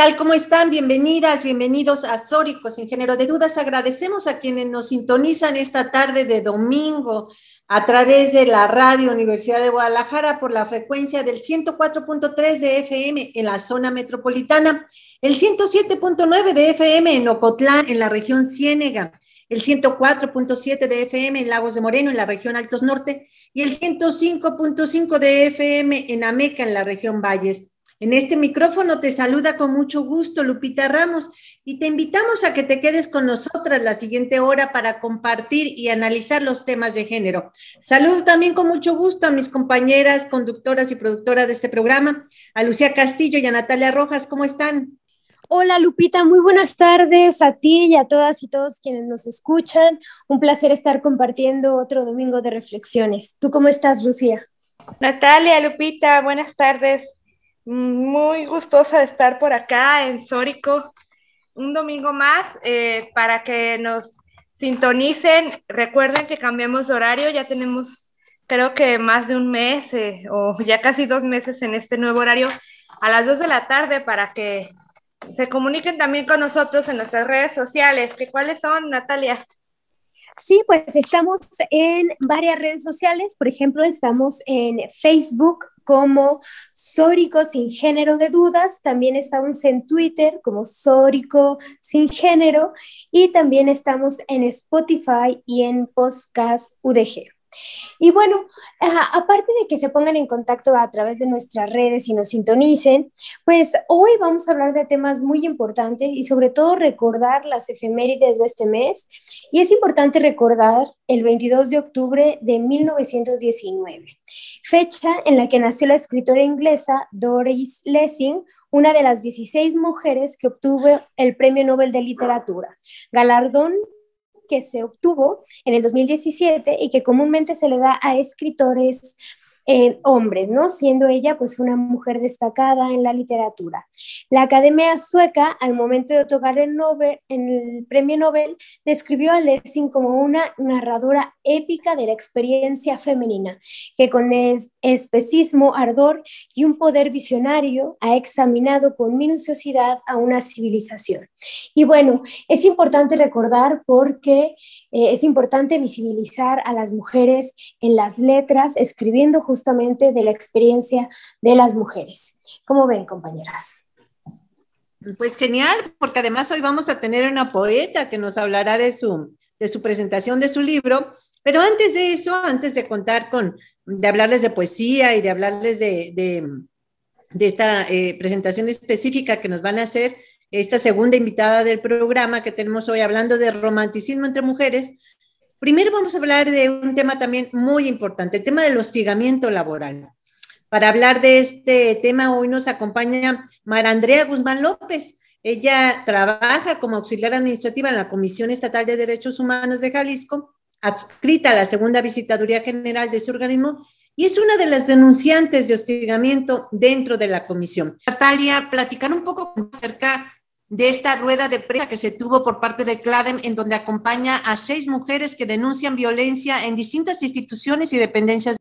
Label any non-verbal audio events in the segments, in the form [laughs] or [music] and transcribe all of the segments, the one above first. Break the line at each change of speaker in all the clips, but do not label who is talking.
Tal? ¿Cómo están? Bienvenidas, bienvenidos a Sórico sin género de dudas. Agradecemos a quienes nos sintonizan esta tarde de domingo a través de la Radio Universidad de Guadalajara por la frecuencia del 104.3 de FM en la zona metropolitana, el 107.9 de FM en Ocotlán, en la región Ciénega, el 104.7 de FM en Lagos de Moreno, en la región Altos Norte, y el 105.5 de FM en Ameca, en la región Valles. En este micrófono te saluda con mucho gusto Lupita Ramos y te invitamos a que te quedes con nosotras la siguiente hora para compartir y analizar los temas de género. Saludo también con mucho gusto a mis compañeras conductoras y productoras de este programa, a Lucía Castillo y a Natalia Rojas. ¿Cómo están?
Hola Lupita, muy buenas tardes a ti y a todas y todos quienes nos escuchan. Un placer estar compartiendo otro domingo de reflexiones. ¿Tú cómo estás, Lucía?
Natalia, Lupita, buenas tardes. Muy gustosa de estar por acá en Sórico un domingo más eh, para que nos sintonicen. Recuerden que cambiamos de horario, ya tenemos creo que más de un mes eh, o ya casi dos meses en este nuevo horario a las dos de la tarde para que se comuniquen también con nosotros en nuestras redes sociales. ¿Qué, ¿Cuáles son, Natalia?
Sí, pues estamos en varias redes sociales, por ejemplo, estamos en Facebook como Sórico sin género de dudas, también estamos en Twitter como Sórico sin género y también estamos en Spotify y en Podcast UDG. Y bueno, aparte de que se pongan en contacto a través de nuestras redes y nos sintonicen, pues hoy vamos a hablar de temas muy importantes y sobre todo recordar las efemérides de este mes. Y es importante recordar el 22 de octubre de 1919, fecha en la que nació la escritora inglesa Doris Lessing, una de las 16 mujeres que obtuvo el Premio Nobel de Literatura, galardón que se obtuvo en el 2017 y que comúnmente se le da a escritores eh, hombres, ¿no? Siendo ella pues una mujer destacada en la literatura. La Academia Sueca, al momento de otorgar el, Nobel, premio Nobel, describió a Lessing como una narradora épica de la experiencia femenina, que con especismo, ardor y un poder visionario ha examinado con minuciosidad a una civilización. Y bueno, es importante recordar porque eh, es importante visibilizar a las mujeres en las letras, escribiendo justamente de la experiencia de las mujeres. ¿Cómo ven, compañeras?
Pues genial, porque además hoy vamos a tener una poeta que nos hablará de su, de su presentación de su libro. Pero antes de eso, antes de contar con, de hablarles de poesía y de hablarles de, de, esta eh, presentación específica que nos van a hacer, esta segunda invitada del programa que tenemos hoy hablando de romanticismo entre mujeres, Primero vamos a hablar de un tema también muy importante, el tema del hostigamiento laboral. Para hablar de este tema hoy nos acompaña Mara Andrea Guzmán López. Ella trabaja como auxiliar administrativa en la Comisión Estatal de Derechos Humanos de Jalisco, adscrita a la segunda visitaduría general de ese organismo y es una de las denunciantes de hostigamiento dentro de la comisión. Natalia, platicar un poco acerca de esta rueda de prensa que se tuvo por parte de CLADEM, en donde acompaña a seis mujeres que denuncian violencia en distintas instituciones y dependencias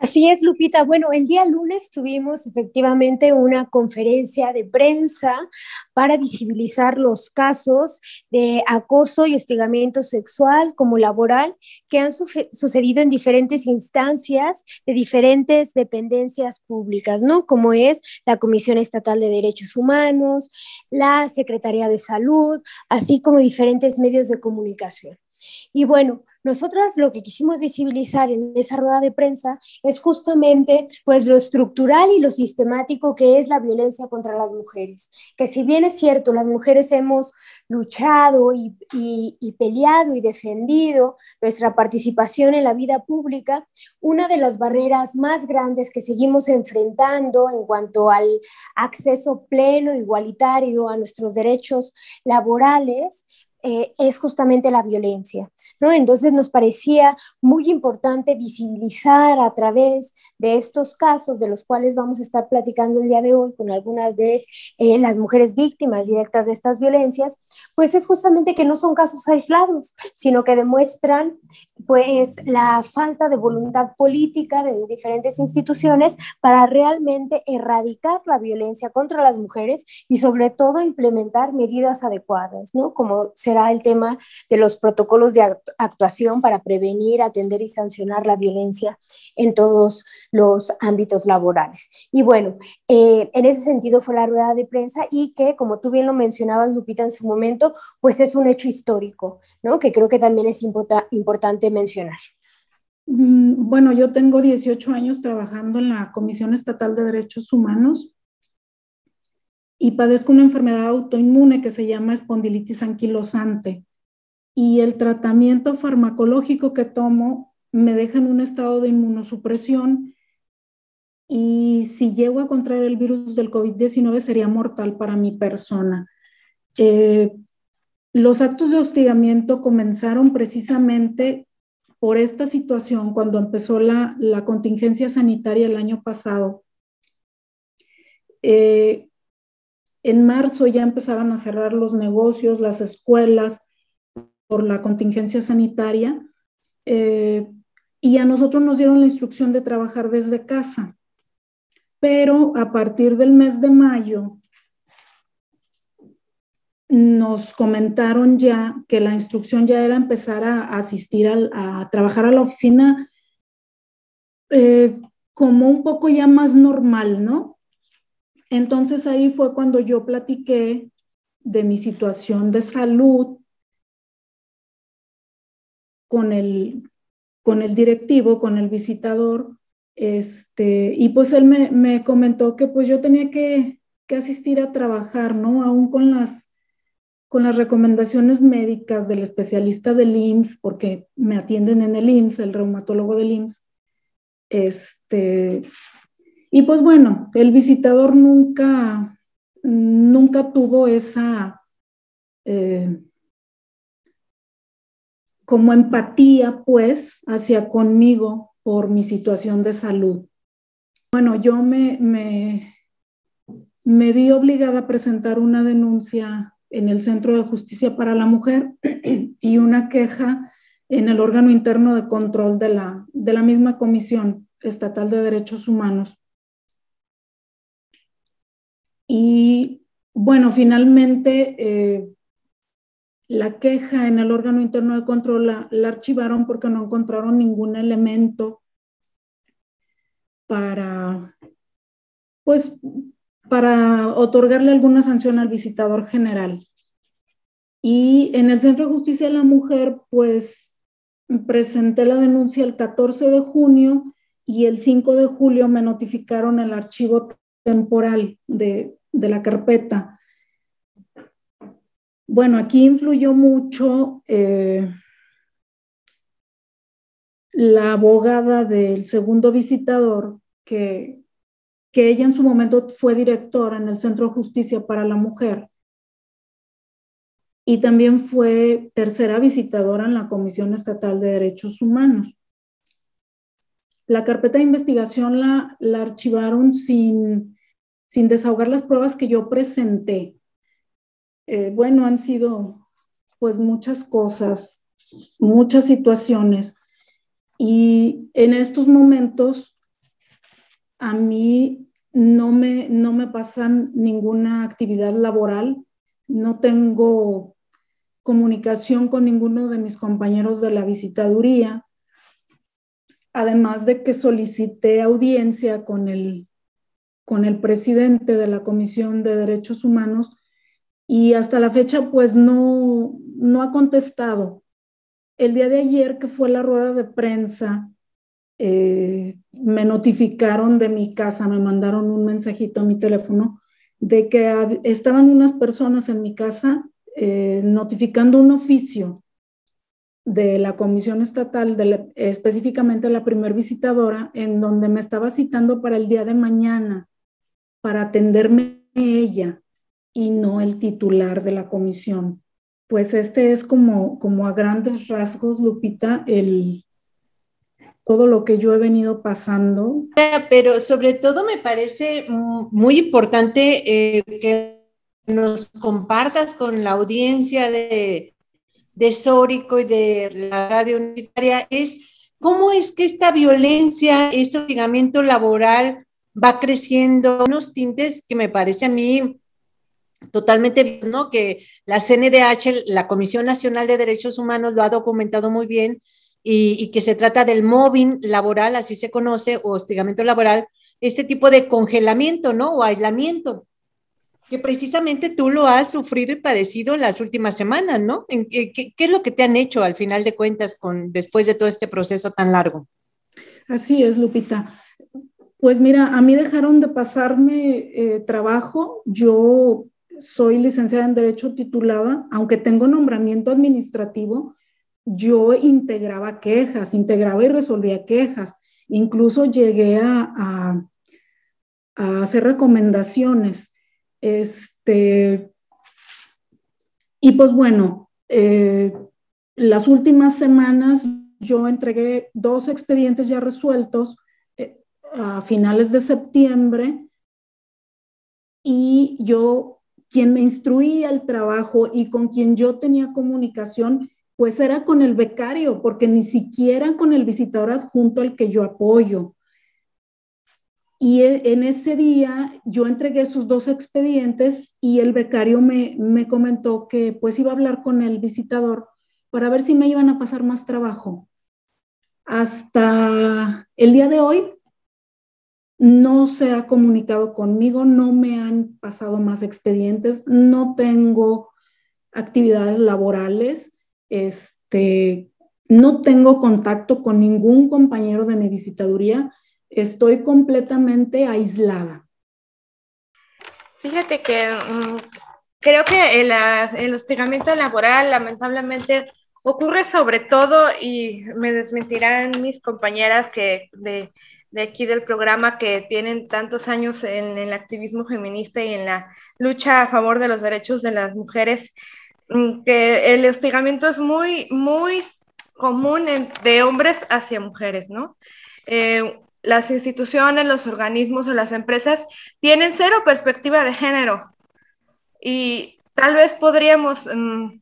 Así es, Lupita. Bueno, el día lunes tuvimos efectivamente una conferencia de prensa para visibilizar los casos de acoso y hostigamiento sexual como laboral que han sucedido en diferentes instancias de diferentes dependencias públicas, ¿no? Como es la Comisión Estatal de Derechos Humanos, la Secretaría de Salud, así como diferentes medios de comunicación. Y bueno, nosotras lo que quisimos visibilizar en esa rueda de prensa es justamente pues lo estructural y lo sistemático que es la violencia contra las mujeres. Que si bien es cierto, las mujeres hemos luchado y, y peleado y defendido nuestra participación en la vida pública, una de las barreras más grandes que seguimos enfrentando en cuanto al acceso pleno, igualitario a nuestros derechos laborales, eh, es justamente la violencia, ¿no? Entonces nos parecía muy importante visibilizar a través de estos casos, de los cuales vamos a estar platicando el día de hoy con algunas de eh, las mujeres víctimas directas de estas violencias, pues es justamente que no son casos aislados, sino que demuestran pues la falta de voluntad política de diferentes instituciones para realmente erradicar la violencia contra las mujeres y sobre todo implementar medidas adecuadas, ¿no? Como será el tema de los protocolos de actuación para prevenir, atender y sancionar la violencia en todos los ámbitos laborales. Y bueno, eh, en ese sentido fue la rueda de prensa y que, como tú bien lo mencionabas, Lupita, en su momento, pues es un hecho histórico, ¿no? Que creo que también es importante mencionar?
Mm, bueno, yo tengo 18 años trabajando en la Comisión Estatal de Derechos Humanos y padezco una enfermedad autoinmune que se llama espondilitis anquilosante. Y el tratamiento farmacológico que tomo me deja en un estado de inmunosupresión y si llego a contraer el virus del COVID-19 sería mortal para mi persona. Eh, los actos de hostigamiento comenzaron precisamente por esta situación cuando empezó la, contingencia sanitaria el año pasado. Eh, en marzo ya empezaban a cerrar los negocios, las escuelas por la contingencia sanitaria eh, y a nosotros nos dieron la instrucción de trabajar desde casa. Pero a partir del mes de mayo nos comentaron ya que la instrucción ya era empezar a, asistir a, trabajar a la oficina eh, como un poco ya más normal, ¿no? Entonces ahí fue cuando yo platiqué de mi situación de salud con el, con el directivo, con el visitador, este, y pues él me, me comentó que pues yo tenía que, que asistir a trabajar, ¿no? Aún con las con las recomendaciones médicas del especialista del IMSS, porque me atienden en el IMSS, el reumatólogo del IMSS. Este, y pues bueno, el visitador nunca, nunca tuvo esa eh, como empatía, pues, hacia conmigo por mi situación de salud. Bueno, yo me, me, me vi obligada a presentar una denuncia en el Centro de Justicia para la Mujer [clears throat] y una queja en el órgano interno de control de la, de la misma Comisión Estatal de Derechos Humanos. Y bueno, finalmente eh, la queja en el órgano interno de control la, la, archivaron porque no encontraron ningún elemento para, pues, para otorgarle alguna sanción al visitador general. Y en el Centro de Justicia de la Mujer, pues presenté la denuncia el 14 de junio y el 5 de julio me notificaron el archivo temporal de, la carpeta. Bueno, aquí influyó mucho eh, la abogada del segundo visitador que, que ella en su momento fue directora en el Centro de Justicia para la Mujer y también fue tercera visitadora en la Comisión Estatal de Derechos Humanos. La carpeta de investigación la, archivaron sin, sin desahogar las pruebas que yo presenté. Eh, bueno, han sido pues muchas cosas, muchas situaciones. Y en estos momentos a mí no me, no me pasan ninguna actividad laboral, no tengo comunicación con ninguno de mis compañeros de la visitaduría, además de que solicité audiencia con el, con el presidente de la Comisión de Derechos Humanos y hasta la fecha pues no, no ha contestado. el día de ayer que fue la rueda de prensa, eh, me notificaron de mi casa, me mandaron un mensajito a mi teléfono de que estaban unas personas en mi casa eh, notificando un oficio de la Comisión Estatal, específicamente la primer visitadora, en donde me estaba citando para el día de mañana, para atenderme ella y no el titular de la comisión. Pues este es como, como a grandes rasgos, Lupita, el, todo lo que yo he venido pasando.
Pero sobre todo me parece muy importante eh, que nos compartas con la audiencia de, de Sórico y de la radio universitaria, es cómo es que esta violencia, este hostigamiento laboral va creciendo, unos tintes que me parece a mí totalmente, ¿no? Que la CNDH, la Comisión Nacional de Derechos Humanos, lo ha documentado muy bien, y, que se trata del mobbing laboral, así se conoce, o hostigamiento laboral, este tipo de congelamiento, ¿no? O aislamiento, que precisamente tú lo has sufrido y padecido las últimas semanas, ¿no? ¿Qué, qué es lo que te han hecho al final de cuentas con, después de todo este proceso tan largo?
Así es, Lupita. Pues mira, a mí dejaron de pasarme eh, trabajo. Yo soy licenciada en Derecho titulada, aunque tengo nombramiento administrativo, yo integraba quejas, integraba y resolvía quejas. Incluso llegué a, hacer recomendaciones. Este, y pues bueno, eh, las últimas semanas yo entregué dos expedientes ya resueltos eh, a finales de septiembre y yo, quien me instruía el trabajo y con quien yo tenía comunicación, pues era con el becario, porque ni siquiera con el visitador adjunto al que yo apoyo. Y e, en ese día yo entregué sus dos expedientes y el becario me, me comentó que pues iba a hablar con el visitador para ver si me iban a pasar más trabajo. Hasta el día de hoy no se ha comunicado conmigo, no me han pasado más expedientes, no tengo actividades laborales este, no tengo contacto con ningún compañero de mi visitaduría. Estoy completamente aislada.
Fíjate que mm, creo que el, el, hostigamiento laboral lamentablemente ocurre sobre todo, y me desmentirán mis compañeras que de, de aquí del programa que tienen tantos años en el activismo feminista y en la lucha a favor de los derechos de las mujeres, que el hostigamiento es muy, muy común de hombres hacia mujeres, ¿no? Eh, las instituciones, los organismos o las empresas tienen cero perspectiva de género y tal vez podríamos mm,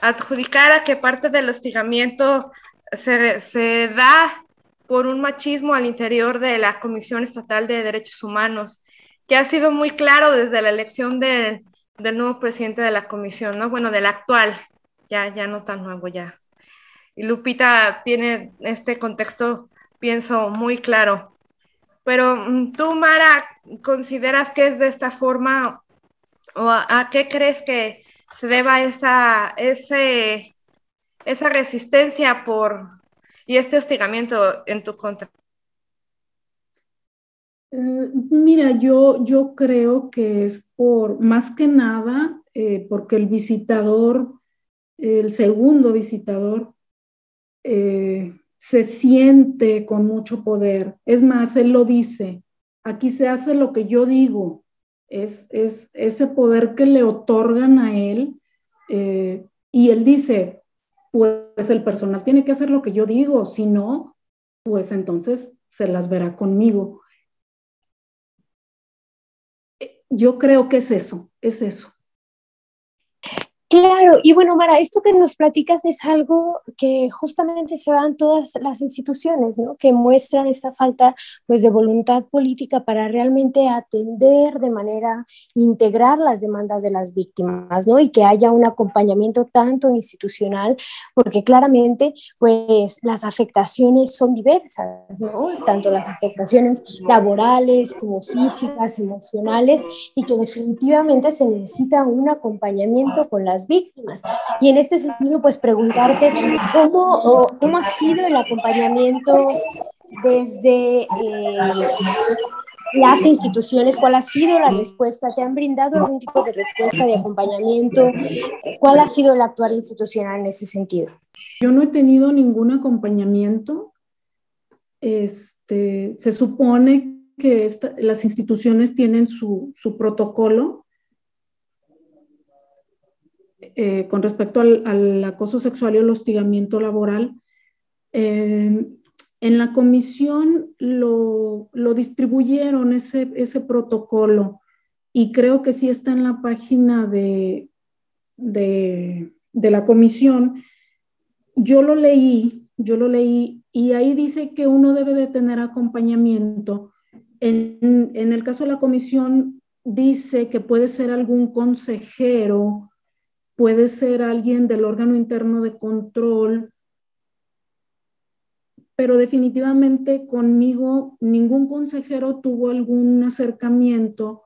adjudicar a que parte del hostigamiento se, se, da por un machismo al interior de la Comisión Estatal de Derechos Humanos, que ha sido muy claro desde la elección de, del nuevo presidente de la comisión, ¿no? Bueno, del actual, ya, ya no tan nuevo ya. Y Lupita tiene este contexto, pienso, muy claro. Pero mm, tú, Mara, ¿consideras que es de esta forma o a, qué crees que se deba esa, esa resistencia por y este hostigamiento en tu contra?
Eh, mira, yo, yo creo que es por, más que nada, eh, porque el visitador, el segundo visitador, eh, se siente con mucho poder. Es más, él lo dice, aquí se hace lo que yo digo, es, es ese poder que le otorgan a él. y él dice, pues el personal tiene que hacer lo que yo digo, si no, pues entonces se las verá conmigo yo creo que es eso, es eso.
Claro, y bueno, Mara, esto que nos platicas es algo que justamente se da en todas las instituciones, ¿no? Que muestran esta falta, pues, de voluntad política para realmente atender de manera integrar las demandas de las víctimas, ¿no? Y que haya un acompañamiento tanto institucional, porque claramente, pues, las afectaciones son diversas, ¿no? Tanto las afectaciones laborales como físicas, emocionales, y que definitivamente se necesita un acompañamiento con las las víctimas. Y en este sentido, pues preguntarte cómo, cómo ha sido el acompañamiento desde eh, las instituciones, cuál ha sido la respuesta, te han brindado algún tipo de respuesta de acompañamiento, cuál ha sido el actuar institucional en ese sentido.
Yo no he tenido ningún acompañamiento. Este, se supone que las instituciones tienen su, protocolo eh, con respecto al, acoso sexual y el hostigamiento laboral. Eh, en la comisión lo, distribuyeron ese, protocolo y creo que sí está en la página de, la comisión. Yo lo leí, yo lo leí y ahí dice que uno debe de tener acompañamiento. En, en el caso de la comisión dice que puede ser algún consejero, puede ser alguien del órgano interno de control, pero definitivamente conmigo ningún consejero tuvo algún acercamiento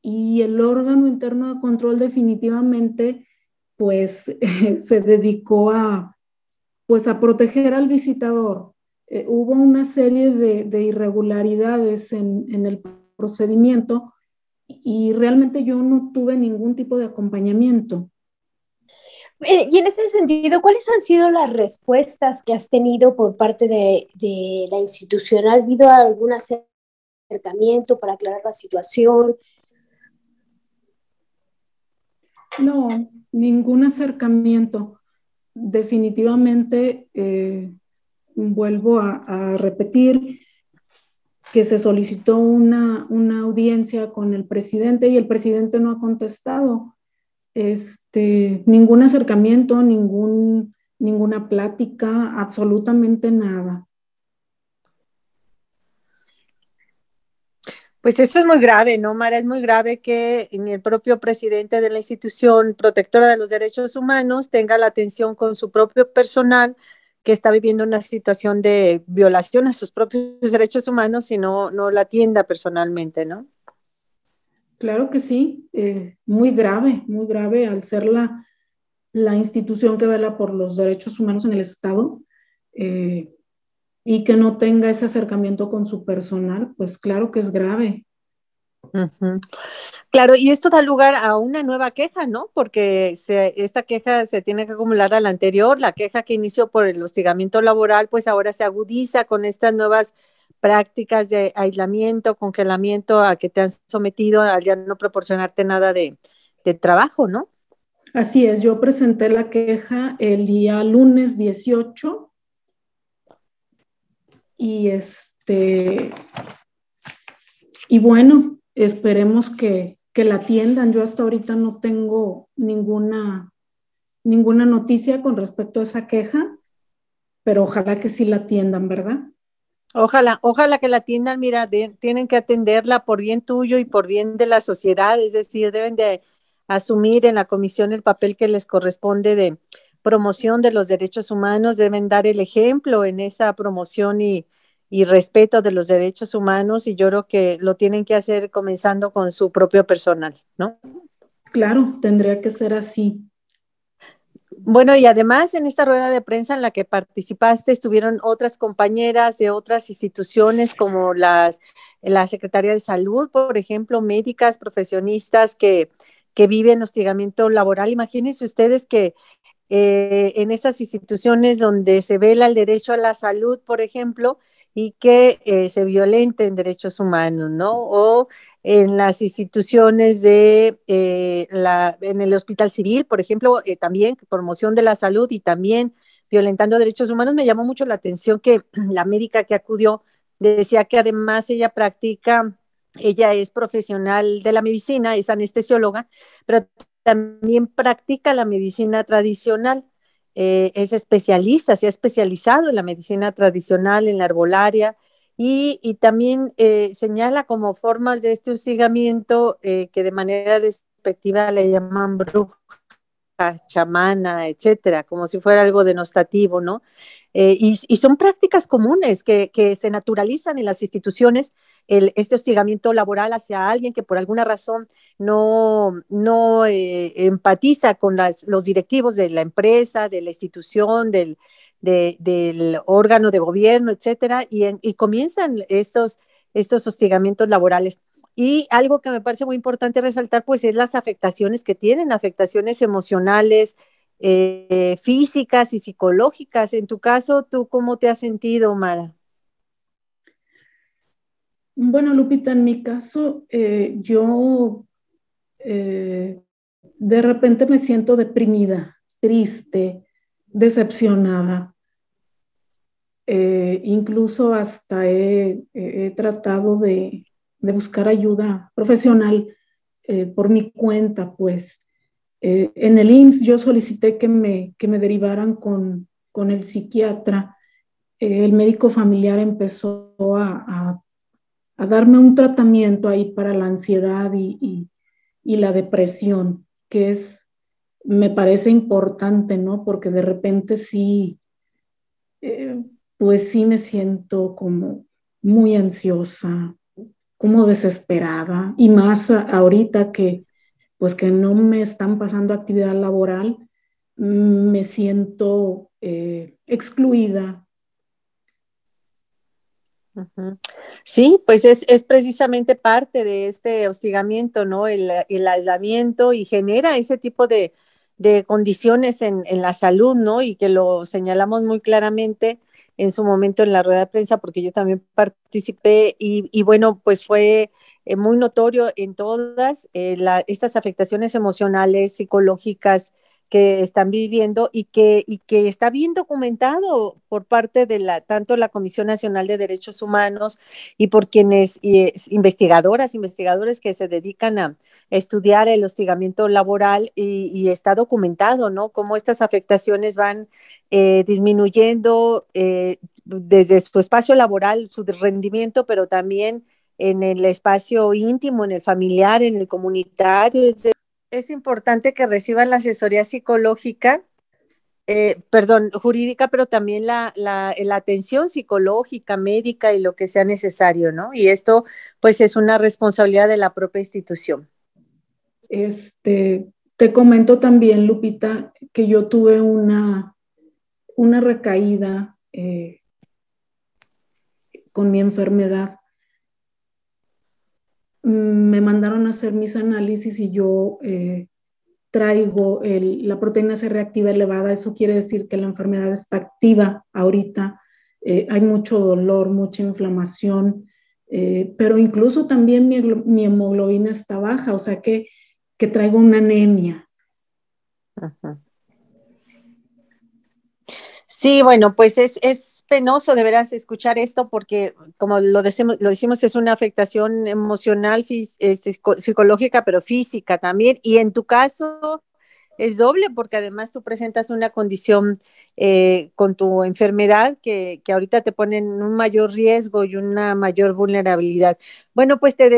y el órgano interno de control definitivamente pues [laughs] se dedicó a pues a proteger al visitador. Eh, hubo una serie de, irregularidades en, en el procedimiento y realmente yo no tuve ningún tipo de acompañamiento.
Eh, y en ese sentido, ¿cuáles han sido las respuestas que has tenido por parte de, la institución? ¿Ha habido algún acercamiento para aclarar la situación?
No, ningún acercamiento. Definitivamente, eh, vuelvo a, repetir que se solicitó una, una audiencia con el presidente y el presidente no ha contestado este, ningún acercamiento, ningún, ninguna plática, absolutamente nada.
Pues eso es muy grave, ¿no, Mara? Es muy grave que ni el propio presidente de la institución protectora de los derechos humanos tenga la atención con su propio personal que está viviendo una situación de violación a sus propios derechos humanos y no, no la atienda personalmente, ¿no?
Claro que sí, eh, muy grave, muy grave al ser la, la, institución que vela por los derechos humanos en el Estado eh, y que no tenga ese acercamiento con su personal, pues claro que es grave.
Claro, y esto da lugar a una nueva queja, ¿no? Porque esta queja se tiene que acumular a la anterior, la queja que inició por el hostigamiento laboral, pues ahora se agudiza con estas nuevas prácticas de aislamiento, congelamiento a que te han sometido al ya no proporcionarte nada de, trabajo, ¿no?
Así es, yo presenté la queja el día lunes 18 y este, y bueno, esperemos que, que la atiendan. Yo hasta ahorita no tengo ninguna, ninguna noticia con respecto a esa queja, pero ojalá que sí la atiendan, ¿verdad?
Ojalá, ojalá que la atiendan, mira, tienen que atenderla por bien tuyo y por bien de la sociedad, es decir, deben de asumir en la comisión el papel que les corresponde de promoción de los derechos humanos, deben dar el ejemplo en esa promoción y, y respeto de los derechos humanos y yo creo que lo tienen que hacer comenzando con su propio personal, ¿no?
Claro, tendría que ser así.
Bueno, y además en esta rueda de prensa en la que participaste estuvieron otras compañeras de otras instituciones como las, la Secretaría de Salud, por ejemplo, médicas, profesionistas que, que viven hostigamiento laboral. Imagínense ustedes que eh, en esas instituciones donde se vela el derecho a la salud, por ejemplo, y que eh, se violenten derechos humanos, ¿no? O en las instituciones de eh, la, en el hospital civil, por ejemplo, eh, también promoción de la salud y también violentando derechos humanos. Me llamó mucho la atención que [clears throat] la médica que acudió decía que además ella practica, ella es profesional de la medicina, es anestesióloga, pero también practica la medicina tradicional. Eh, es especialista, se ha especializado en la medicina tradicional, en la herbolaria, y, también eh, señala como formas de este hostigamiento eh, que de manera despectiva le llaman bruja, chamana, etcétera, como si fuera algo denostativo, ¿no? Eh, y, son prácticas comunes que, se naturalizan en las instituciones, el, este hostigamiento laboral hacia alguien que por alguna razón no, no eh, empatiza con los directivos de la empresa, de la institución, del, del órgano de gobierno, etcétera, y, y comienzan estos, estos hostigamientos laborales. Y algo que me parece muy importante resaltar, pues, es las afectaciones que tienen, afectaciones emocionales, eh, físicas y psicológicas. En tu caso, ¿tú cómo te has sentido, Mara?
Bueno, Lupita, en mi caso, eh, yo eh, de repente me siento deprimida, triste, decepcionada. incluso hasta he, tratado de, de, buscar ayuda profesional por mi cuenta, pues eh, en el IMSS yo solicité que me, que me derivaran con, con el psiquiatra. Eh, el médico familiar empezó a, a, darme un tratamiento ahí para la ansiedad y, y, la depresión, que es, me parece importante, ¿no? Porque de repente sí, eh, pues sí me siento como muy ansiosa, como desesperada, y más ahorita que pues que no me están pasando actividad laboral, mm, me siento eh, excluida.
Sí, pues es, precisamente parte de este hostigamiento, ¿no? El, aislamiento y genera ese tipo de, condiciones en, la salud, ¿no? Y que lo señalamos muy claramente en su momento en la rueda de prensa, porque yo también participé y, y bueno, pues fue eh, muy notorio en todas eh, estas afectaciones emocionales, psicológicas que están viviendo y que, y que está bien documentado por parte de la, tanto la Comisión Nacional de Derechos Humanos y por quienes, y investigadoras, investigadores que se dedican a estudiar el hostigamiento laboral y, está documentado, ¿no? Cómo estas afectaciones van eh, disminuyendo desde su espacio laboral, su rendimiento, pero también en el espacio íntimo, en el familiar, en el comunitario. Es, importante que reciban la asesoría psicológica, eh, perdón, jurídica, pero también la, atención psicológica, médica y lo que sea necesario, ¿no? Y esto, pues, es una responsabilidad de la propia institución.
Este, te comento también, Lupita, que yo tuve una, una recaída eh, con mi enfermedad me mandaron a hacer mis análisis y yo eh, traigo la proteína C reactiva elevada. Eso quiere decir que la enfermedad está activa ahorita. Eh, hay mucho dolor, mucha inflamación, eh, pero incluso también mi, hemoglobina está baja, o sea que, que traigo una anemia.
Sí, bueno, pues es, es penoso de veras escuchar esto porque, como lo decimos, lo decimos es una afectación emocional, este, psicológica, pero física también. Y en tu caso es doble porque además tú presentas una condición eh, con tu enfermedad que, que, ahorita te pone en un mayor riesgo y una mayor vulnerabilidad. Bueno, pues te,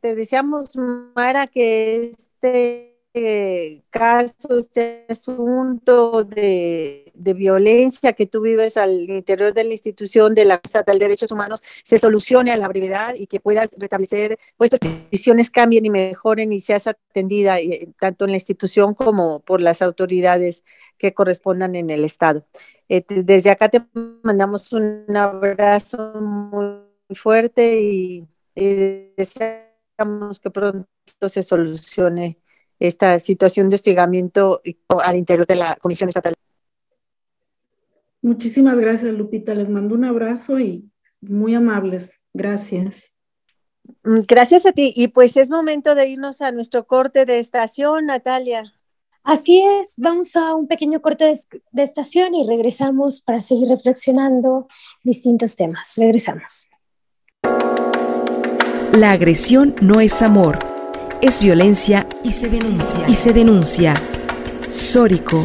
te deseamos, Mara, que este este caso, este asunto de, violencia que tú vives al interior de la institución de la Estatal de Derechos Humanos se solucione a la brevedad y que puedas restablecer, pues tus decisiones cambien y mejoren y seas atendida eh, tanto en la institución como por las autoridades que correspondan en el Estado. Eh, desde acá te mandamos un abrazo muy fuerte y deseamos que pronto se solucione esta situación de hostigamiento al interior de la Comisión Estatal.
Muchísimas gracias, Lupita. Les mando un abrazo y muy amables. Gracias.
Mm, gracias a ti. Y pues es momento de irnos a nuestro corte de estación, Natalia.
Así es, vamos a un pequeño corte de, de estación y regresamos para seguir reflexionando distintos temas. Regresamos.
La agresión no es amor es violencia y se denuncia. Y se denuncia. Sórico.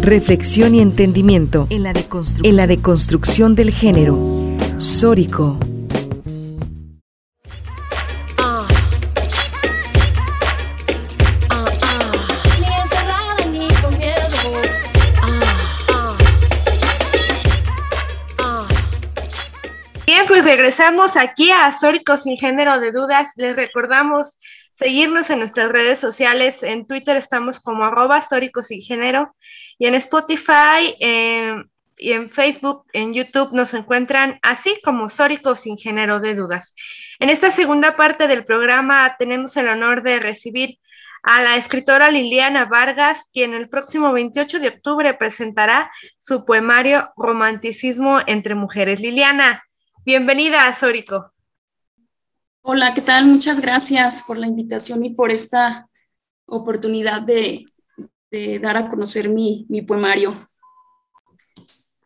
Reflexión y entendimiento en la, en la deconstrucción del género. Sórico.
Regresamos aquí a Sóricos sin género de dudas. Les recordamos seguirnos en nuestras redes sociales. En Twitter estamos como arroba Sóricos sin género y en Spotify eh, y en Facebook, en YouTube nos encuentran así como Sóricos sin género de dudas. En esta segunda parte del programa tenemos el honor de recibir a la escritora Liliana Vargas, quien el próximo 28 de octubre presentará su poemario Romanticismo entre Mujeres. Liliana, bienvenida a Sórico.
Hola, ¿qué tal? Muchas gracias por la invitación y por esta oportunidad de, dar a conocer mi, mi poemario.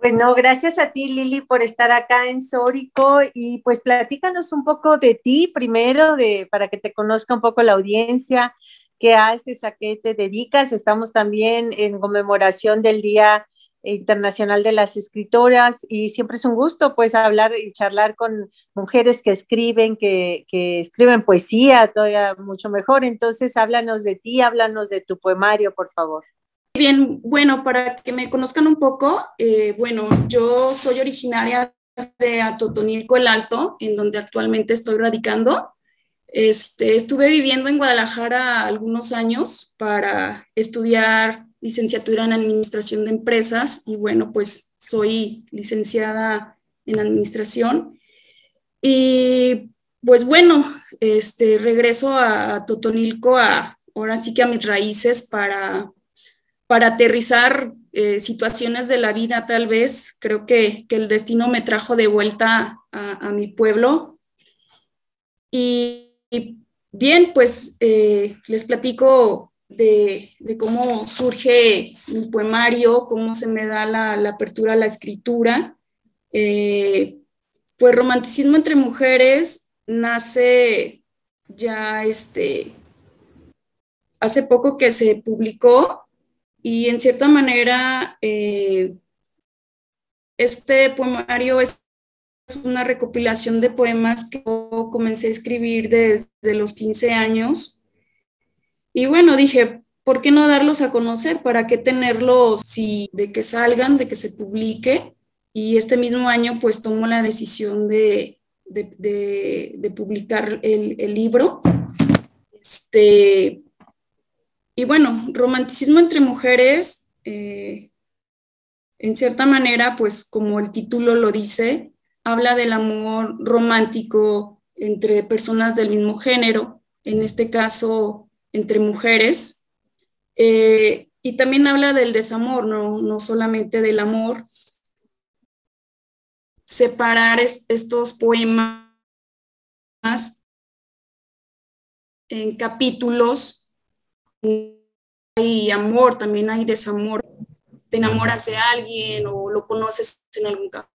Bueno, gracias a ti, Lili, por estar acá en Sórico y pues platícanos un poco de ti primero, de, para que te conozca un poco la audiencia, qué haces, a qué te dedicas. Estamos también en conmemoración del Día Internacional de las Escritoras y siempre es un gusto pues hablar y charlar con mujeres que escriben, que, escriben poesía, todavía mucho mejor. Entonces, háblanos de ti, háblanos de tu poemario, por favor.
Bien, bueno, para que me conozcan un poco, eh, bueno, yo soy originaria de Atotonilco el Alto, en donde actualmente estoy radicando. Este, estuve viviendo en Guadalajara algunos años para estudiar licenciatura en Administración de Empresas y bueno, pues soy licenciada en Administración. Y pues bueno, este, regreso a Totonilco, a, ahora sí que a mis raíces para, para aterrizar eh, situaciones de la vida tal vez. Creo que, el destino me trajo de vuelta a, mi pueblo. Y y bien, pues eh, les platico de, cómo surge mi poemario, cómo se me da la, apertura a la escritura. Eh, pues Romanticismo entre Mujeres nace ya este, hace poco que se publicó y en cierta manera eh, este poemario es una recopilación de poemas que comencé a escribir desde los 15 años. Y bueno, dije, ¿por qué no darlos a conocer? ¿Para qué tenerlos si, de que salgan, de que se publique? Y este mismo año pues tomo la decisión de, de, publicar el, el, libro. Este, y bueno, romanticismo entre mujeres, eh, en cierta manera, pues como el título lo dice, habla del amor romántico entre personas del mismo género, en este caso entre mujeres, eh, y también habla del desamor, no, solamente del amor. Separar estos poemas en capítulos, hay amor, también hay desamor. Te enamoras de alguien o lo conoces en algún caso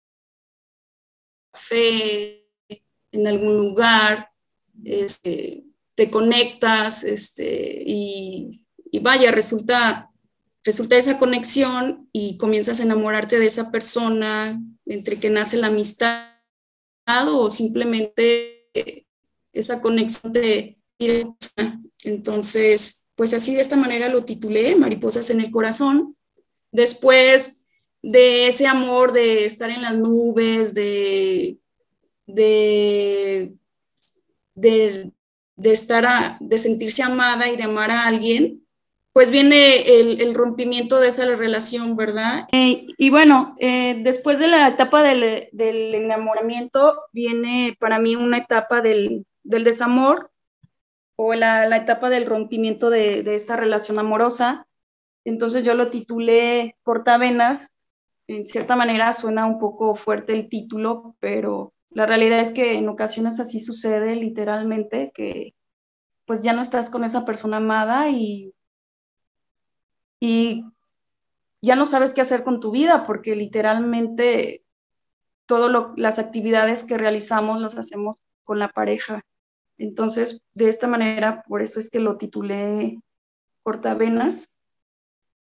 fe en algún lugar, este, te conectas este, y, vaya, resulta, resulta esa conexión y comienzas a enamorarte de esa persona entre que nace la amistad o simplemente esa conexión de entonces pues así de esta manera lo titulé Mariposas en el corazón. Después de ese amor de estar en las nubes, de, de, de, estar, de sentirse amada y de amar a alguien, pues viene el, rompimiento de esa relación, ¿verdad?
Eh, y bueno, eh, después de la etapa del, enamoramiento, viene para mí una etapa del, desamor o la, etapa del rompimiento de, de, esta relación amorosa. Entonces yo lo titulé Portavenas en cierta manera suena un poco fuerte el título, pero la realidad es que en ocasiones así sucede literalmente, que pues ya no estás con esa persona amada y, y ya no sabes qué hacer con tu vida, porque literalmente todas las actividades que realizamos las hacemos con la pareja. Entonces, de esta manera, por eso es que lo titulé Cortavenas.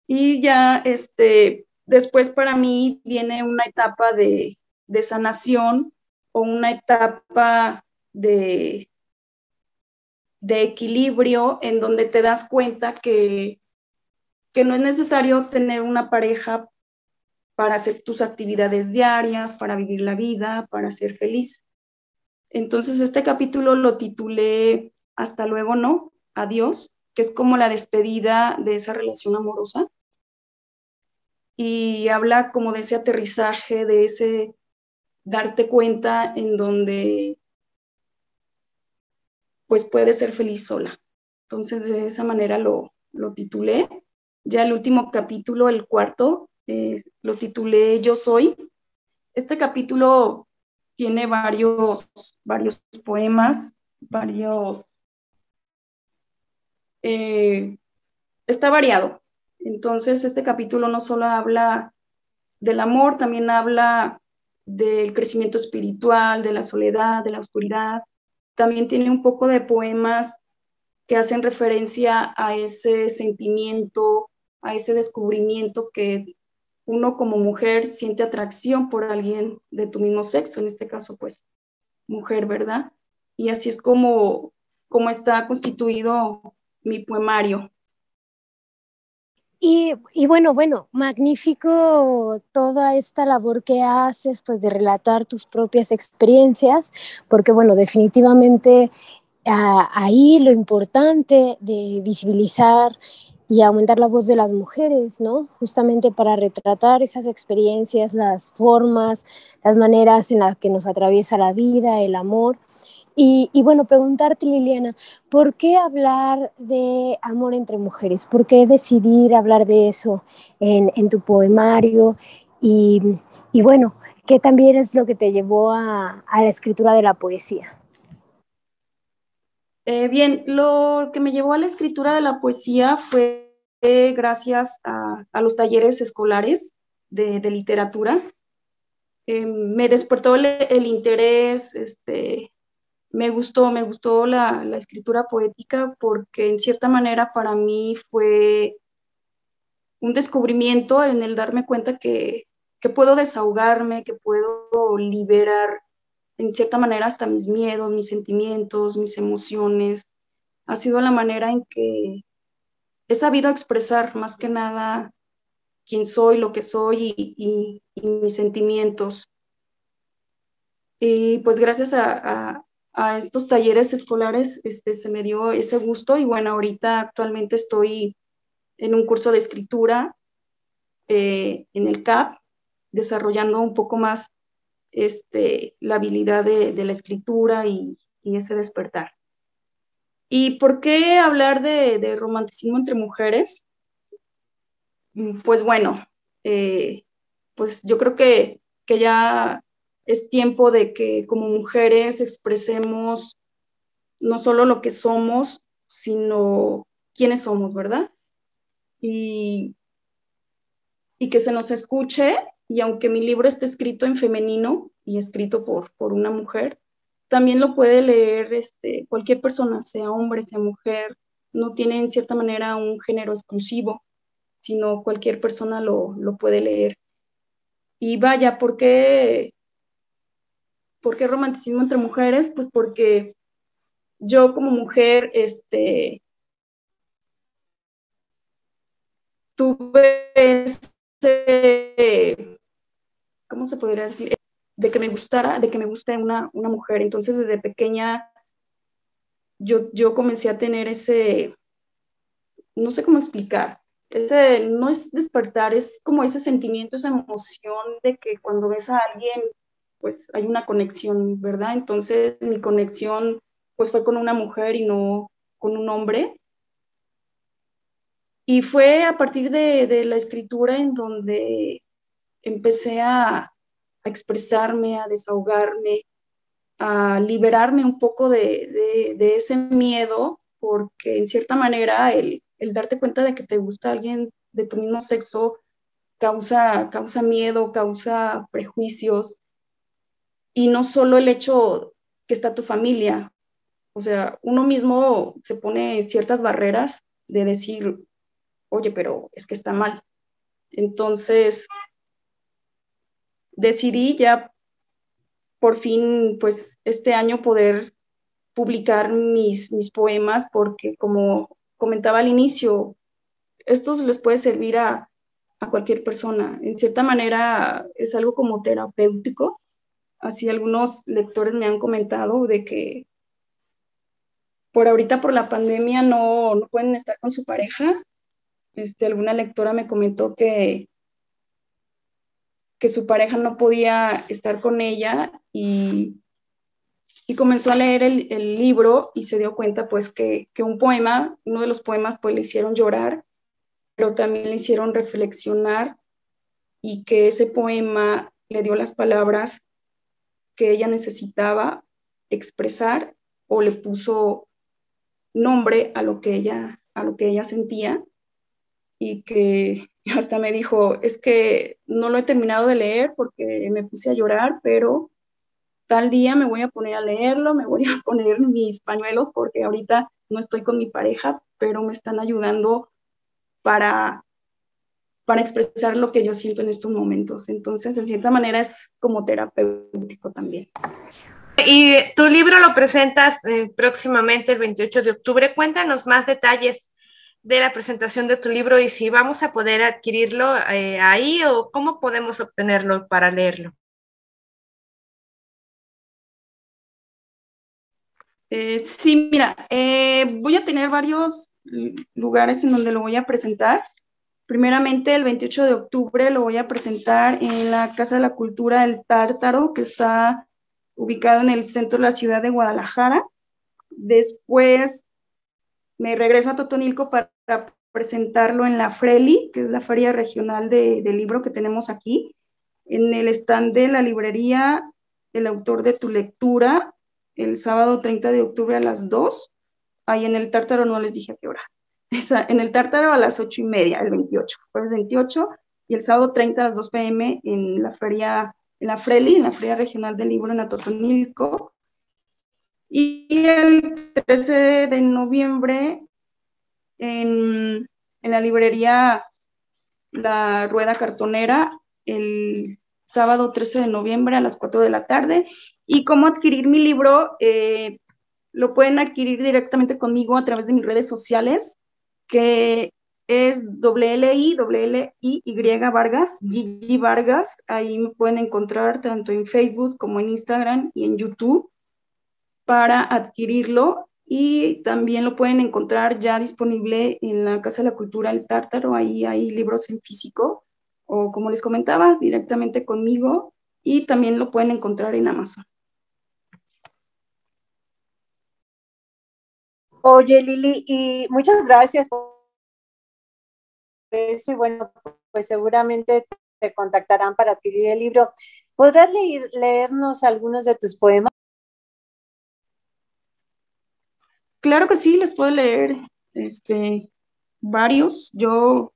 Y ya, este, Después para mí viene una etapa de, sanación o una etapa de, de equilibrio en donde te das cuenta que, que no es necesario tener una pareja para hacer tus actividades diarias, para vivir la vida, para ser feliz.
Entonces este capítulo lo titulé Hasta luego no, adiós, que es como la despedida de esa relación amorosa. Y habla como de ese aterrizaje, de ese darte cuenta en donde pues puedes ser feliz sola. Entonces de esa manera lo, lo titulé. Ya el último capítulo, el cuarto, eh, lo titulé Yo soy. Este capítulo tiene varios, varios poemas, varios... Eh, está variado. Entonces, este capítulo no solo habla del amor, también habla del crecimiento espiritual, de la soledad, de la oscuridad. También tiene un poco de poemas que hacen referencia a ese sentimiento, a ese descubrimiento que uno como mujer siente atracción por alguien de tu mismo sexo, en este caso, pues, mujer, ¿verdad? Y así es como, como está constituido mi poemario.
Y, y, bueno, bueno, magnífico toda esta labor que haces, pues de relatar tus propias experiencias, porque bueno, definitivamente ah, ahí lo importante de visibilizar y aumentar la voz de las mujeres, ¿no? Justamente para retratar esas experiencias, las formas, las maneras en las que nos atraviesa la vida, el amor. Y, bueno, preguntarte, Liliana, ¿por qué hablar de amor entre mujeres? ¿Por qué decidir hablar de eso en, tu poemario? Y, bueno, ¿qué también es lo que te llevó a, la escritura de la poesía?
Eh, bien, lo que me llevó a la escritura de la poesía fue gracias a, los talleres escolares de, literatura. Eh, me despertó el, interés, este, me gustó, me gustó la, escritura poética porque en cierta manera para mí fue un descubrimiento en el darme cuenta que, que puedo desahogarme, que puedo liberar en cierta manera hasta mis miedos, mis sentimientos, mis emociones. Ha sido la manera en que he sabido expresar más que nada quién soy, lo que soy y, mis sentimientos. Y pues gracias a, estos talleres escolares este, se me dio ese gusto y bueno, ahorita actualmente estoy en un curso de escritura eh, en el CAP, desarrollando un poco más este, la habilidad de, la escritura y ese despertar. ¿Y por qué hablar de, romanticismo entre mujeres? Mm, pues bueno, eh, pues yo creo que, que ya es tiempo de que como mujeres expresemos no solo lo que somos, sino quiénes somos, ¿verdad? Y, y que se nos escuche, y aunque mi libro esté escrito en femenino y escrito por, por una mujer, también lo puede leer este, cualquier persona, sea hombre, sea mujer, no tiene en cierta manera un género exclusivo, sino cualquier persona lo, puede leer. Y vaya, ¿por qué, ¿por qué romanticismo entre mujeres? Pues porque yo como mujer, este, tuve ese, ¿cómo se podría decir? de que me gustara, de que me guste una, una mujer. Entonces, desde pequeña, yo, yo comencé a tener ese, no sé cómo explicar, ese, no es despertar, es como ese sentimiento, esa emoción de que cuando ves a alguien, pues hay una conexión, ¿verdad? Entonces, mi conexión, pues fue con una mujer y no con un hombre. Y fue a partir de, de la escritura en donde empecé a, expresarme, a desahogarme, a liberarme un poco de, ese miedo, porque en cierta manera el, darte cuenta de que te gusta alguien de tu mismo sexo causa, causa miedo, causa prejuicios, y no solo el hecho que está tu familia, o sea, uno mismo se pone ciertas barreras de decir, oye, pero es que está mal. Entonces, decidí ya por fin, pues este año poder publicar mis, mis poemas porque como comentaba al inicio, estos les puede servir a, a cualquier persona. En cierta manera es algo como terapéutico así algunos lectores me han comentado de que por ahorita por la pandemia no, no pueden estar con su pareja. Este, alguna lectora me comentó que, que su pareja no podía estar con ella y, y comenzó a leer el, el, libro y se dio cuenta pues que, que, un poema, uno de los poemas pues le hicieron llorar, pero también le hicieron reflexionar y que ese poema le dio las palabras que ella necesitaba expresar o le puso nombre a lo que ella, a lo que ella sentía y que [laughs] hasta me dijo, es que no lo he terminado de leer porque me puse a llorar, pero tal día me voy a poner a leerlo, me voy a [laughs] poner mis pañuelos porque ahorita no estoy con mi pareja, pero me están ayudando para, para expresar lo que yo siento en estos momentos. Entonces, en cierta manera es como terapéutico también.
Y tu libro lo presentas eh, próximamente el 28 de octubre. Cuéntanos más detalles de la presentación de tu libro y si vamos a poder adquirirlo eh, ahí o cómo podemos obtenerlo para leerlo.
Eh, sí, mira, voy a tener varios lugares en donde lo voy a presentar. Primeramente, el 28 de octubre lo voy a presentar en la Casa de la Cultura del Tártaro, que está ubicado en el centro de la ciudad de Guadalajara. Después me regreso a Totonilco para presentarlo en la Freli, que es la feria regional de, de libro que tenemos aquí, en el stand de la librería El autor de tu lectura, el sábado 30 de octubre a las 2. Ahí en el Tártaro no les dije a qué hora. En el Tártaro a las 8 y media, el 28, jueves 28, y el sábado 30 a las 2 pm en la feria en la FRELI, en la Feria Regional del Libro en Atotonilco. Y el 13 de noviembre en, en la librería La Rueda Cartonera, el sábado 13 de noviembre a las 4 de la tarde. Y cómo adquirir mi libro, eh, lo pueden adquirir directamente conmigo a través de mis redes sociales, que es WLI, WLI, Vargas, Gigi Vargas. Ahí me pueden encontrar tanto en Facebook como en Instagram y en YouTube para adquirirlo. Y también lo pueden encontrar ya disponible en la Casa de la Cultura El Tártaro. Ahí hay libros en físico o como les comentaba, directamente conmigo. Y también lo pueden encontrar en Amazon.
Oye, Lili, y muchas gracias por eso y bueno, pues seguramente te contactarán para adquirir el libro. ¿Podrás leer, leernos algunos de tus poemas?
Claro que sí, les puedo leer este, varios. Yo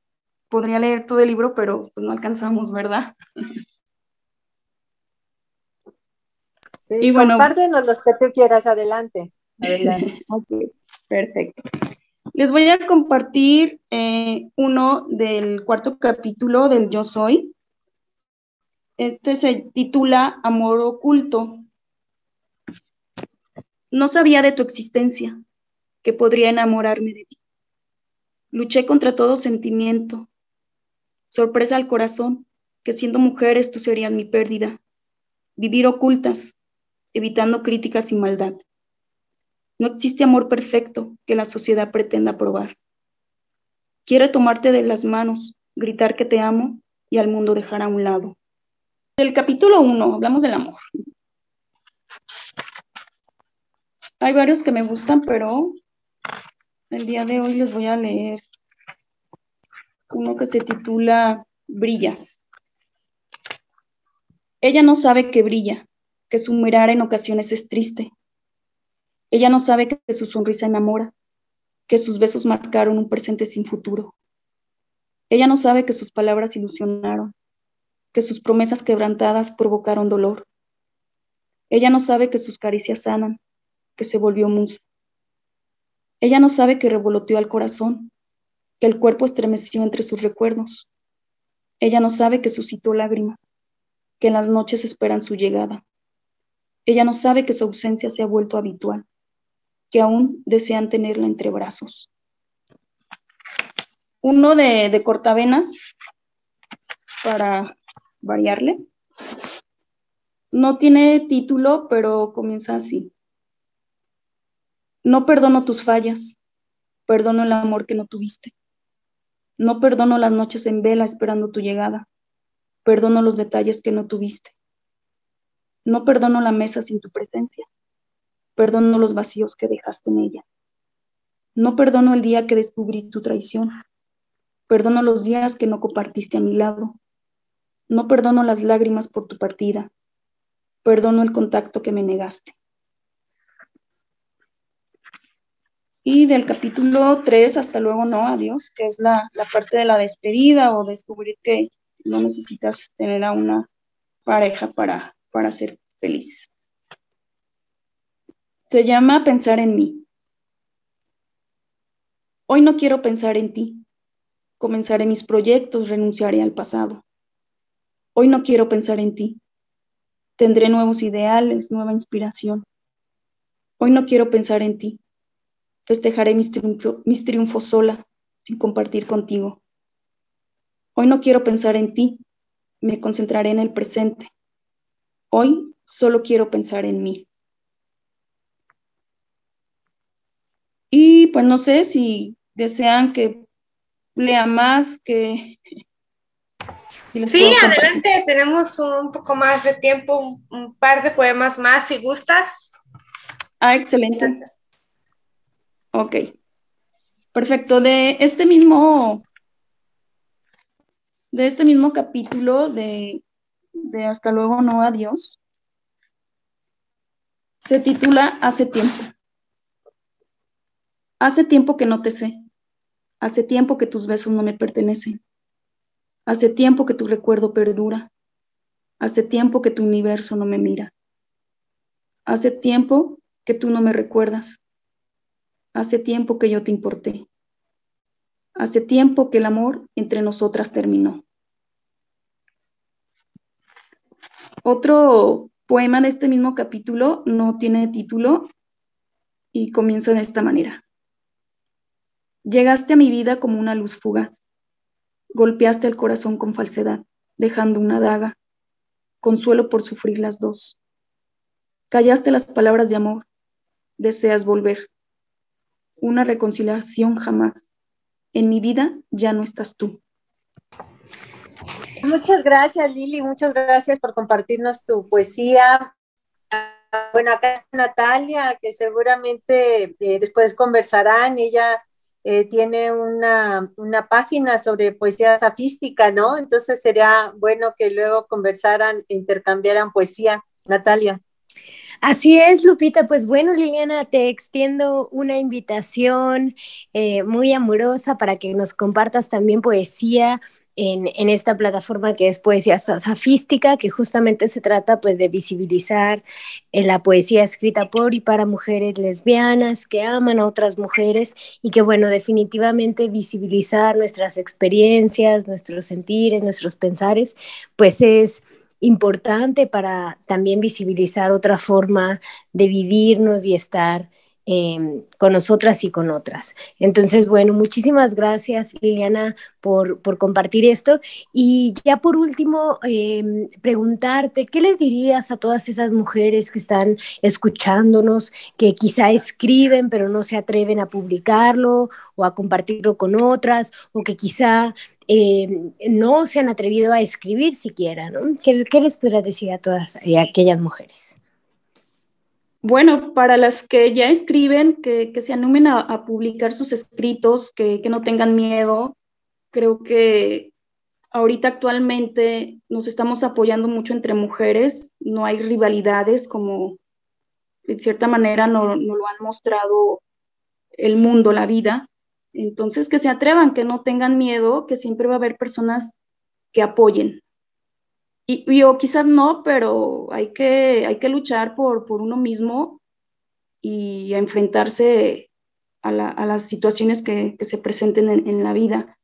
podría leer todo el libro, pero pues no alcanzamos, ¿verdad?
Sí, y bueno, compártenos los que tú quieras, adelante.
Adelante. [laughs] perfecto. Les voy a compartir eh, uno del cuarto capítulo del Yo Soy. Este se titula Amor oculto. No sabía de tu existencia, que podría enamorarme de ti. Luché contra todo sentimiento. Sorpresa al corazón, que siendo mujeres tú serías mi pérdida. Vivir ocultas, evitando críticas y maldad. No existe amor perfecto que la sociedad pretenda probar. Quiere tomarte de las manos, gritar que te amo y al mundo dejar a un lado. Del capítulo 1 hablamos del amor. Hay varios que me gustan, pero el día de hoy les voy a leer uno que se titula Brillas. Ella no sabe que brilla, que su mirar en ocasiones es triste, ella no sabe que su sonrisa enamora, que sus besos marcaron un presente sin futuro. Ella no sabe que sus palabras ilusionaron, que sus promesas quebrantadas provocaron dolor. Ella no sabe que sus caricias sanan, que se volvió musa. Ella no sabe que revoloteó al corazón, que el cuerpo estremeció entre sus recuerdos. Ella no sabe que suscitó lágrimas, que en las noches esperan su llegada. Ella no sabe que su ausencia se ha vuelto habitual que aún desean tenerla entre brazos. Uno de, de cortavenas, para variarle. No tiene título, pero comienza así. No perdono tus fallas, perdono el amor que no tuviste. No perdono las noches en vela esperando tu llegada, perdono los detalles que no tuviste. No perdono la mesa sin tu presencia, perdono los vacíos que dejaste en ella. No perdono el día que descubrí tu traición, perdono los días que no compartiste a mi lado. No perdono las lágrimas por tu partida, perdono el contacto que me negaste. Y del capítulo 3 hasta luego no, adiós, que es la, la parte de la despedida o descubrir que no necesitas tener a una pareja para, para ser feliz. Se llama pensar en mí. Hoy no quiero pensar en ti. Comenzaré mis proyectos, renunciaré al pasado. Hoy no quiero pensar en ti. Tendré nuevos ideales, nueva inspiración. Hoy no quiero pensar en ti. Festejaré mis, triunfos sola, sin compartir contigo. Hoy no quiero pensar en ti. Me concentraré en el presente. Hoy solo quiero pensar en mí. Y pues no sé si desean que lea más, que [laughs]
Sí, adelante, tenemos un poco más de tiempo, un, par de poemas más si gustas.
Ah, excelente. Ok. Perfecto. De este mismo, de este mismo capítulo de, de Hasta luego, no adiós, se titula Hace tiempo. Hace tiempo que no te sé. Hace tiempo que tus besos no me pertenecen. Hace tiempo que tu recuerdo perdura. Hace tiempo que tu universo no me mira. Hace tiempo que tú no me recuerdas. Hace tiempo que yo te importé. Hace tiempo que el amor entre nosotras terminó. Otro poema de este mismo capítulo no tiene título y comienza de esta manera. Llegaste a mi vida como una luz fugaz Golpeaste el corazón con falsedad, dejando una daga, consuelo por sufrir las dos. Callaste las palabras de amor, deseas volver. Una reconciliación jamás. En mi vida ya no estás tú.
Muchas gracias, Lili. Muchas gracias por compartirnos tu poesía. Bueno, acá Natalia, que seguramente eh, después conversarán. Ella eh, tiene una, página sobre poesía safística, ¿no? Entonces sería bueno que luego conversaran, intercambiaran poesía. Natalia.
Así es, Lupita. Pues bueno, Liliana, te extiendo una invitación eh, muy amorosa para que nos compartas también poesía en, esta plataforma que es Poesía Safística, que justamente se trata pues de visibilizar eh, la poesía escrita por y para mujeres lesbianas que aman a otras mujeres y que bueno, definitivamente visibilizar nuestras experiencias, nuestros sentires, nuestros pensares, pues es importante para también visibilizar otra forma de vivirnos y estar Em, con nosotras y con otras. Entonces, bueno, muchísimas gracias Liliana por, por compartir esto. Y ya por último, em, preguntarte, ¿qué le dirías a todas esas mujeres que están escuchándonos, que quizá escriben pero no se atreven a publicarlo o a compartirlo con otras, o que quizá em, no se han atrevido a escribir siquiera, ¿no? ¿Qué, les podrías decir a todas eh, aquellas mujeres?
Bueno, para las que ya escriben, que, se animen a, publicar sus escritos, que, no tengan miedo. Creo que ahorita actualmente nos estamos apoyando mucho entre mujeres, no hay rivalidades como de cierta manera no, no lo han mostrado el mundo, la vida. Entonces, que se atrevan, que no tengan miedo, que siempre va a haber personas que apoyen, y, o quizás no, pero hay que, hay que luchar por, por uno mismo y enfrentarse a, las situaciones que, se presenten en, la vida.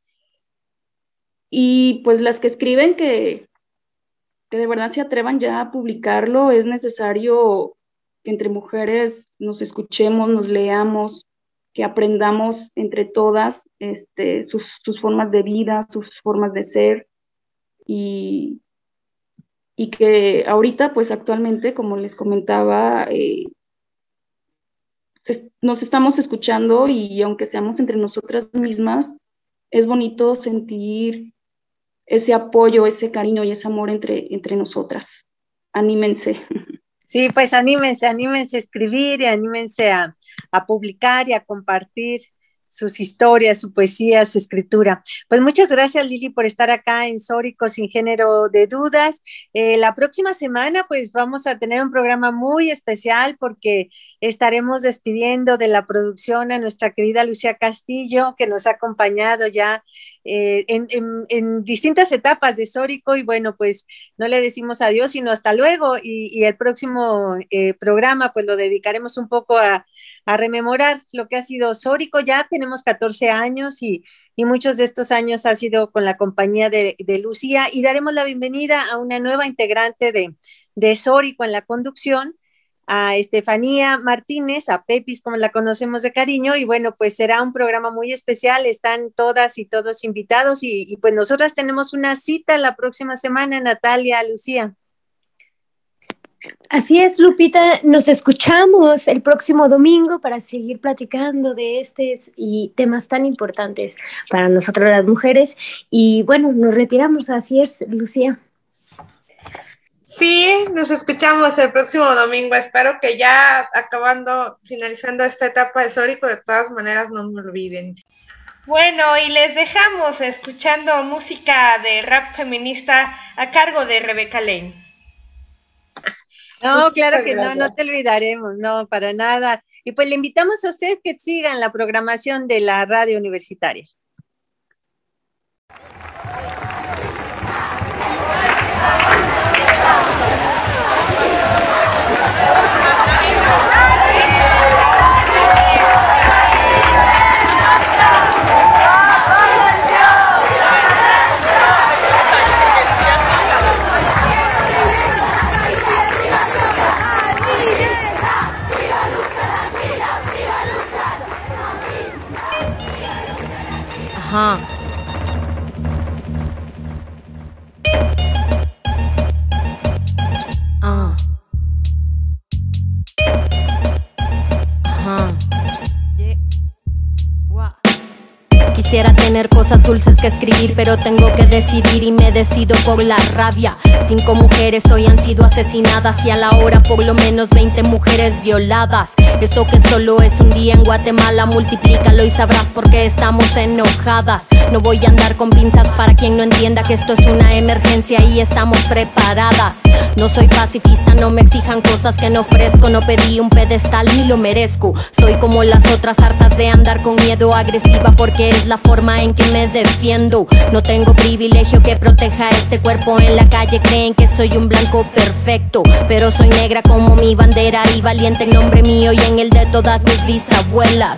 Y pues las que escriben que, que de verdad se atrevan ya a publicarlo, es necesario que entre mujeres nos escuchemos, nos leamos, que aprendamos entre todas este, sus, sus, formas de vida, sus formas de ser y, y que ahorita, pues actualmente, como les comentaba, eh, nos estamos escuchando y aunque seamos entre nosotras mismas, es bonito sentir ese apoyo, ese cariño y ese amor entre, entre nosotras. Anímense. [laughs]
Sí, pues anímense, anímense a escribir y anímense a, a publicar y a compartir sus historias, su poesía, su escritura. Pues muchas gracias Lili por estar acá en Sórico sin género de dudas. Eh, la próxima semana pues vamos a tener un programa muy especial porque estaremos despidiendo de la producción a nuestra querida Lucía Castillo que nos ha acompañado ya eh, en, distintas etapas de Sórico y bueno, pues no le decimos adiós, sino hasta luego y, el próximo eh, programa pues lo dedicaremos un poco a, a rememorar lo que ha sido Sórico. Ya tenemos 14 años y, muchos de estos años ha sido con la compañía de, Lucía y daremos la bienvenida a una nueva integrante de, de Sórico en la conducción, a Estefanía Martínez, a Pepis, como la conocemos de cariño, y bueno, pues será un programa muy especial, están todas y todos invitados, y, y pues nosotras tenemos una cita la próxima semana, Natalia, Lucía.
Así es, Lupita, nos escuchamos el próximo domingo para seguir platicando de estos y temas tan importantes para nosotros las mujeres. Y bueno, nos retiramos, así es, Lucía.
Sí, nos escuchamos el próximo domingo. Espero que ya acabando, finalizando esta etapa de Sórico, de todas maneras no me olviden. Bueno, y les dejamos escuchando música de rap feminista a cargo de Rebeca Lane.
No, claro que no, no te olvidaremos, no, para nada. Y pues le invitamos a usted que sigan la programación de la radio universitaria. Ah. Quisiera tener cosas dulces que escribir, pero tengo que decidir y me decido por la rabia. Cinco mujeres hoy han sido asesinadas y a la hora por lo menos 20 mujeres violadas. Eso que solo es un día en Guatemala, multiplícalo y sabrás por qué estamos enojadas. No voy a andar con pinzas para quien no entienda que esto es una emergencia y estamos preparadas. No soy pacifista, no me exijan cosas que no ofrezco. No pedí un pedestal ni lo merezco. Soy como las otras hartas de andar con miedo agresiva porque es la forma en que me defiendo. No tengo privilegio que proteja este cuerpo en la calle. Creen que soy un blanco perfecto, pero soy negra como mi bandera y valiente en nombre mío en el de todas mis bisabuelas.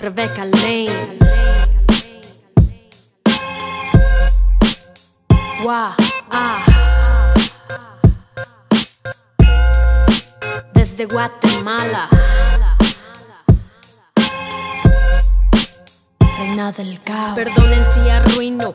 Rebecca Lane. Wow, ah. Desde Guatemala. Reina del caos. Perdonen si arruino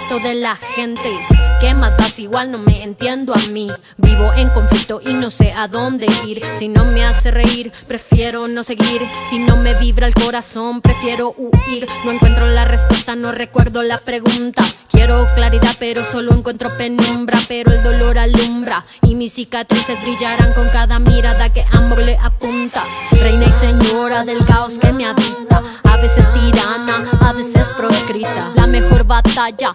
resto de la gente. ¿Qué más das? Igual no me entiendo a mí. Vivo en conflicto y no sé a dónde ir. Si no me hace reír, prefiero no seguir. Si no me vibra el corazón, prefiero huir. No encuentro la respuesta, no recuerdo la pregunta. Quiero claridad, pero solo encuentro penumbra. Pero el dolor alumbra y mis cicatrices brillarán con cada mirada que amor le apunta. Reina y señora del caos que me habita. A veces tirana, a veces proscrita. La mejor batalla